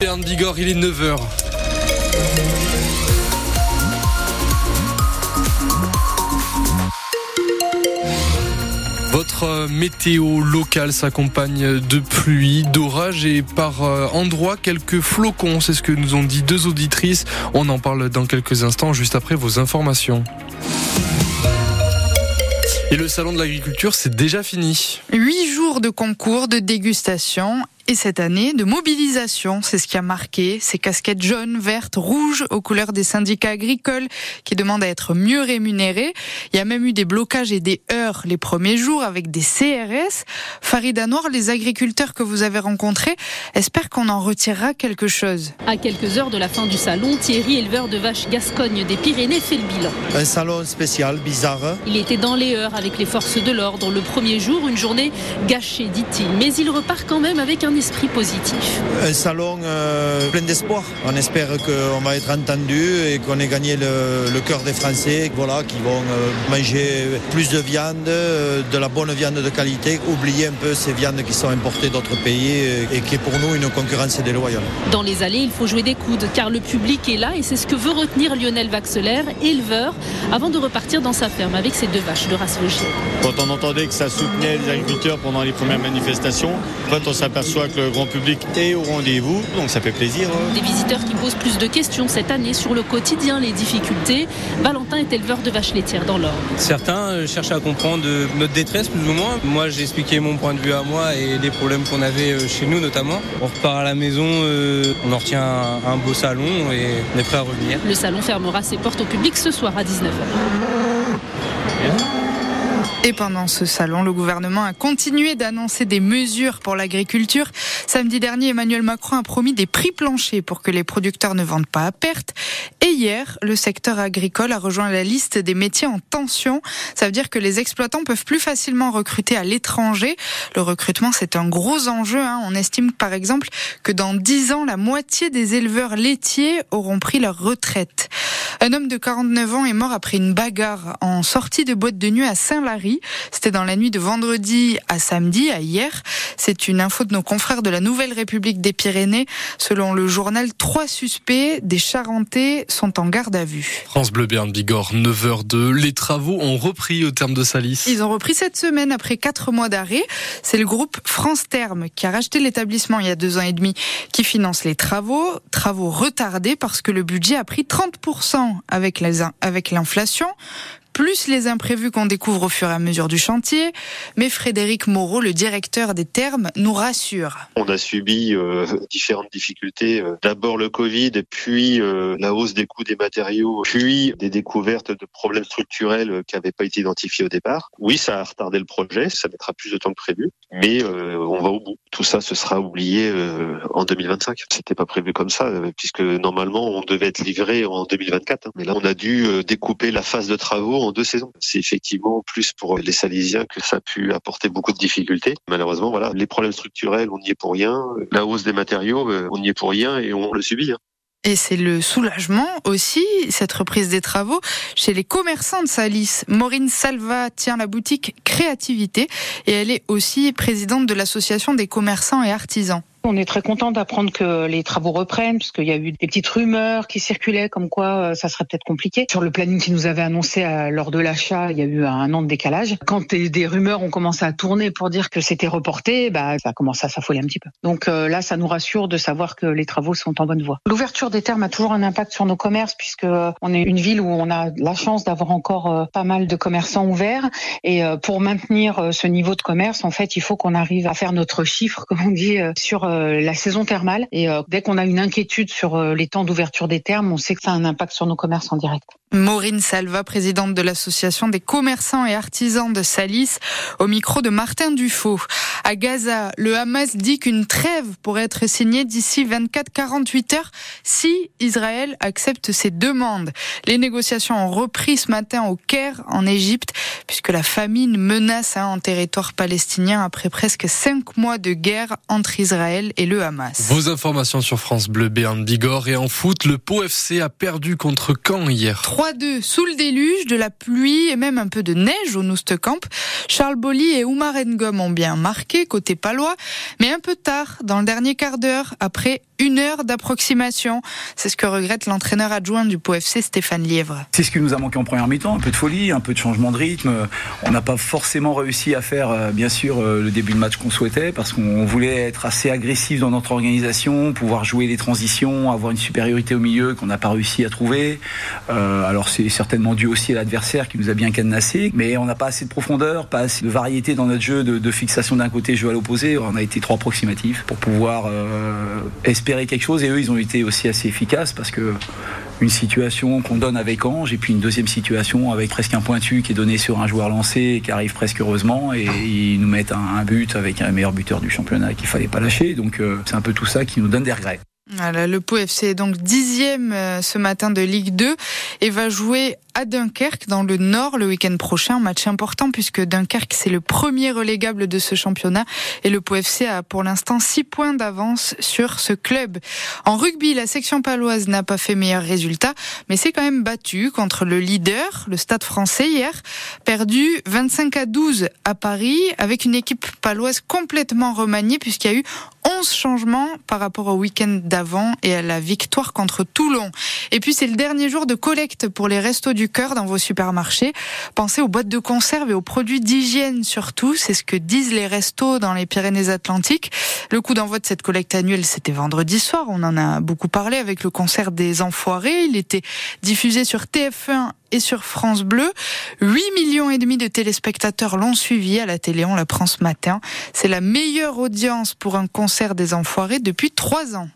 Bern Bigorre, il est 9h. Votre météo locale s'accompagne de pluie, d'orage et par euh, endroits quelques flocons. C'est ce que nous ont dit deux auditrices. On en parle dans quelques instants, juste après vos informations. Et le salon de l'agriculture, c'est déjà fini. Huit jours de concours, de dégustation et cette année de mobilisation. C'est ce qui a marqué ces casquettes jaunes, vertes, rouges aux couleurs des syndicats agricoles qui demandent à être mieux rémunérés. Il y a même eu des blocages et des heurts les premiers jours avec des CRS. Farida Noir, les agriculteurs que vous avez rencontrés, espèrent qu'on en retirera quelque chose. À quelques heures de la fin du salon, Thierry, éleveur de vaches Gascogne des Pyrénées, fait le bilan. Un salon spécial, bizarre. Il était dans les heures avec les forces de l'ordre le premier jour, une journée gâchée, dit-il. Mais il repart quand même avec un esprit positif. Un salon euh, plein d'espoir. On espère qu'on va être entendu et qu'on ait gagné le, le cœur des Français, voilà, qui vont euh, manger plus de viande, euh, de la bonne viande de qualité, oublier un peu ces viandes qui sont importées d'autres pays et, et qui est pour nous une concurrence déloyale. Dans les allées, il faut jouer des coudes car le public est là et c'est ce que veut retenir Lionel Vaxelaire, éleveur, avant de repartir dans sa ferme avec ses deux vaches de race logée. Quand on entendait que ça soutenait les agriculteurs pendant les premières manifestations, en fait, on s'aperçoit que le grand public est au rendez-vous, donc ça fait plaisir. hein. Des visiteurs qui posent plus de questions cette année sur le quotidien, les difficultés. Valentin est éleveur de vaches laitières dans l'Orne. Certains euh, cherchent à comprendre euh, notre détresse plus ou moins. Moi j'ai expliqué mon point de vue à moi et les problèmes qu'on avait euh, chez nous notamment. On repart à la maison, euh, on en retient un, un beau salon et on est prêt à revenir. Le salon fermera ses portes au public ce soir à 19h. Et pendant ce salon, le gouvernement a continué d'annoncer des mesures pour l'agriculture. Samedi dernier, Emmanuel Macron a promis des prix planchers pour que les producteurs ne vendent pas à perte. Et hier, le secteur agricole a rejoint la liste des métiers en tension. Ça veut dire que les exploitants peuvent plus facilement recruter à l'étranger. Le recrutement, c'est un gros enjeu. hein. On estime par exemple que dans 10 ans, la moitié des éleveurs laitiers auront pris leur retraite. Un homme de 49 ans est mort après une bagarre en sortie de boîte de nuit à Saint-Lary. C'était dans la nuit de vendredi à samedi, à hier. C'est une info de nos confrères de la Nouvelle République des Pyrénées. Selon le journal, trois suspects des Charentais sont en garde à vue. France Bleu Bern Bigorre, 9h02. Les travaux ont repris au terme de Salis. Ils ont repris cette semaine après quatre mois d'arrêt. C'est le groupe France Terme qui a racheté l'établissement il y a deux ans et demi qui finance les travaux. Travaux retardés parce que le budget a pris 30% avec l'inflation plus les imprévus qu'on découvre au fur et à mesure du chantier. Mais Frédéric Moreau, le directeur des termes, nous rassure. On a subi euh, différentes difficultés. Euh, D'abord le Covid, puis euh, la hausse des coûts des matériaux, puis des découvertes de problèmes structurels qui n'avaient pas été identifiés au départ. Oui, ça a retardé le projet, ça mettra plus de temps que prévu, mais on va au bout. Tout ça, ce sera oublié en 2025. C'était pas prévu comme ça, puisque normalement on devait être livré en 2024. hein. Mais là, on a dû découper la phase de travaux en deux saisons. C'est effectivement plus pour les Salisiens que ça a pu apporter beaucoup de difficultés. Malheureusement, voilà, les problèmes structurels, on n'y est pour rien. La hausse des matériaux, euh, on n'y est pour rien et on le subit. hein. Et c'est le soulagement aussi, cette reprise des travaux, chez les commerçants de Salis. Maureen Salva tient la boutique Créativité et elle est aussi présidente de l'association des commerçants et artisans. On est très content d'apprendre que les travaux reprennent, parce qu'il y a eu des petites rumeurs qui circulaient comme quoi euh, ça serait peut-être compliqué. Sur le planning qui nous avait annoncé euh, lors de l'achat, il y a eu un an de décalage. Quand des, rumeurs ont commencé à tourner pour dire que c'était reporté, bah, ça a commencé à s'affoler un petit peu. Donc euh, là, ça nous rassure de savoir que les travaux sont en bonne voie. L'ouverture des termes a toujours un impact sur nos commerces, puisque on est une ville où on a la chance d'avoir encore pas mal de commerçants ouverts. Et pour maintenir ce niveau de commerce, en fait, il faut qu'on arrive à faire notre chiffre, comme on dit, sur la saison thermale. Et euh, dès qu'on a une inquiétude sur euh, les temps d'ouverture des termes, on sait que ça a un impact sur nos commerces en direct. Maureen Salva, présidente de l'association des commerçants et artisans de Salis, au micro de Martin Dufaux. À Gaza, le Hamas dit qu'une trêve pourrait être signée d'ici 24-48 heures si Israël accepte ses demandes. Les négociations ont repris ce matin au Caire, en Égypte, puisque la famine menace hein, en territoire palestinien après presque cinq mois de guerre entre Israël et le Hamas. Vos informations sur France Bleu Bern Bigorre et en foot, le Pau FC a perdu contre Caen hier. 3-2 sous le déluge, de la pluie et même un peu de neige au Noustecamp. Charles Bolly et Oumar Ngom ont bien marqué côté palois, mais un peu tard, dans le dernier quart d'heure, après une heure d'approximation. C'est ce que regrette l'entraîneur adjoint du POFC, Stéphane Lièvre. C'est ce qui nous a manqué en première mi-temps, un peu de folie, un peu de changement de rythme. On n'a pas forcément réussi à faire, euh, bien sûr, euh, le début de match qu'on souhaitait parce qu'on voulait être assez agressif dans notre organisation, pouvoir jouer les transitions, avoir une supériorité au milieu qu'on n'a pas réussi à trouver. Euh, alors c'est certainement dû aussi à l'adversaire qui nous a bien cadenassé, mais on n'a pas assez de profondeur, pas assez de variété dans notre jeu de, fixation d'un côté, jeu à l'opposé. On a été trop approximatif pour pouvoir espérer quelque chose. Et eux ils ont été aussi assez efficaces parce que une situation qu'on donne avec Ange et puis une deuxième situation avec presque un pointu qui est donné sur un joueur lancé qui arrive presque heureusement. Et ils nous mettent un, un but avec un meilleur buteur du championnat qu'il fallait pas lâcher. Donc euh, c'est un peu tout ça qui nous donne des regrets. Voilà, le Pau FC est donc dixième euh, ce matin de Ligue 2 et va jouer à Dunkerque dans le Nord le week-end prochain. Match important puisque Dunkerque c'est le premier relégable de ce championnat et le Pau FC a pour l'instant six points d'avance sur ce club. En rugby, la section paloise n'a pas fait meilleur résultat, mais c'est quand même battu contre le leader, le Stade français hier, perdu 25 à 12 à Paris avec une équipe paloise complètement remaniée puisqu'il y a eu 11 changements par rapport au week-end d'avant et à la victoire contre Toulon. Et puis c'est le dernier jour de collecte pour les restos du cœur dans vos supermarchés. Pensez aux boîtes de conserve et aux produits d'hygiène surtout, c'est ce que disent les restos dans les Pyrénées-Atlantiques. Le coup d'envoi de cette collecte annuelle, c'était vendredi soir, on en a beaucoup parlé avec le concert des Enfoirés, il était diffusé sur TF1 et sur France Bleu. 8 millions et demi de téléspectateurs l'ont suivi à la télé, on l'apprend ce matin. C'est la meilleure audience pour un concert des Enfoirés depuis trois ans.